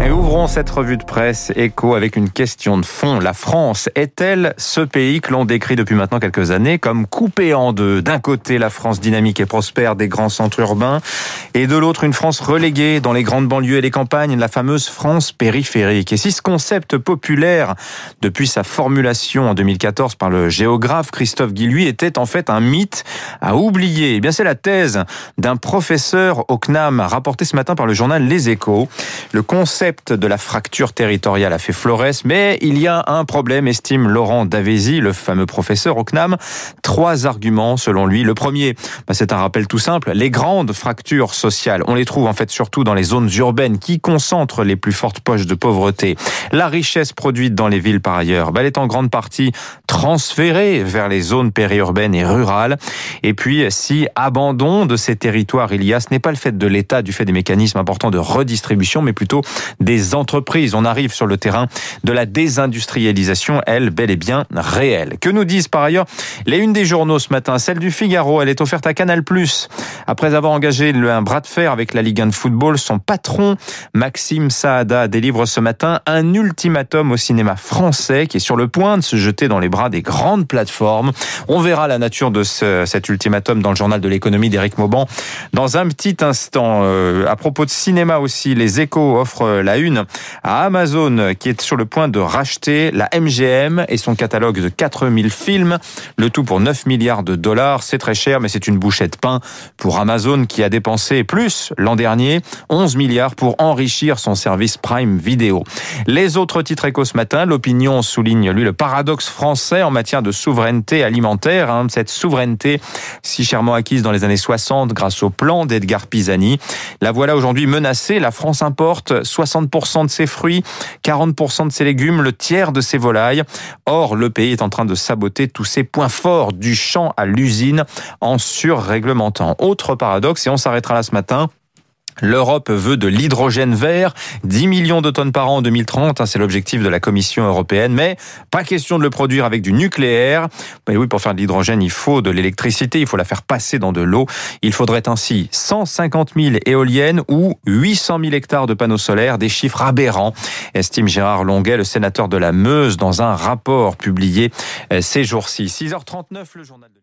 Et ouvrons cette revue de presse écho avec une question de fond. La France est-elle ce pays que l'on décrit depuis maintenant quelques années comme coupé en deux? D'un côté, la France dynamique et prospère des grands centres urbains et de l'autre, une France reléguée dans les grandes banlieues et les campagnes, la fameuse France périphérique. Et si ce concept populaire, depuis sa formulation en 2014 par le géographe Christophe Guilluy, était en fait un mythe à oublier, eh bien c'est la thèse d'un professeur au CNAM rapporté ce matin par le journal Les Échos. Le concept de la fracture territoriale a fait florès, mais il y a un problème, estime Laurent Davésy, le fameux professeur au CNAM. Trois arguments selon lui. Le premier, bah, c'est un rappel tout simple. Les grandes fractures sociales, on les trouve en fait surtout dans les zones urbaines qui concentrent les plus fortes poches de pauvreté. La richesse produite dans les villes par ailleurs, bah, elle est en grande partie transférée vers les zones périurbaines et rurales. Et puis, si abandon de ces territoires il y a, ce n'est pas le fait de l'État du fait des mécanismes importants de redistribution, mais plutôt des entreprises. On arrive sur le terrain de la désindustrialisation, elle, bel et bien réelle. Que nous disent par ailleurs les unes des journaux ce matin? Celle du Figaro, elle est offerte à Canal+. Après avoir engagé un bras de fer avec la Ligue 1 de football, son patron, Maxime Saada, délivre ce matin un ultimatum au cinéma français qui est sur le point de se jeter dans les bras des grandes plateformes. On verra la nature de ce, cet ultimatum dans le journal de l'économie d'Éric Mauban dans un petit instant. Euh, à propos de cinéma aussi, les échos offrent la une à Amazon qui est sur le point de racheter la MGM et son catalogue de 4000 films, le tout pour 9 milliards de dollars. C'est très cher, mais c'est une bouchette de pain pour Amazon qui a dépensé plus l'an dernier, 11 milliards pour enrichir son service Prime Video. Les autres titres échos ce matin, l'opinion souligne lui le paradoxe français en matière de souveraineté alimentaire, hein, cette souveraineté si chèrement acquise dans les années 60 grâce au plan d'Edgar Pisani. La voilà aujourd'hui menacée. La France importe 60% de ses fruits, 40% de ses légumes, le tiers de ses volailles. Or, le pays est en train de saboter tous ses points forts du champ à l'usine en surréglementant. Autre paradoxe, et on s'arrêtera là ce matin, L'Europe veut de l'hydrogène vert, 10 millions de tonnes par an en 2030, hein, c'est l'objectif de la Commission européenne, mais pas question de le produire avec du nucléaire. Mais oui, pour faire de l'hydrogène, il faut de l'électricité, il faut la faire passer dans de l'eau. Il faudrait ainsi 150 000 éoliennes ou 800 000 hectares de panneaux solaires, des chiffres aberrants, estime Gérard Longuet, le sénateur de la Meuse, dans un rapport publié euh, ces jours-ci. 6h39, le journal de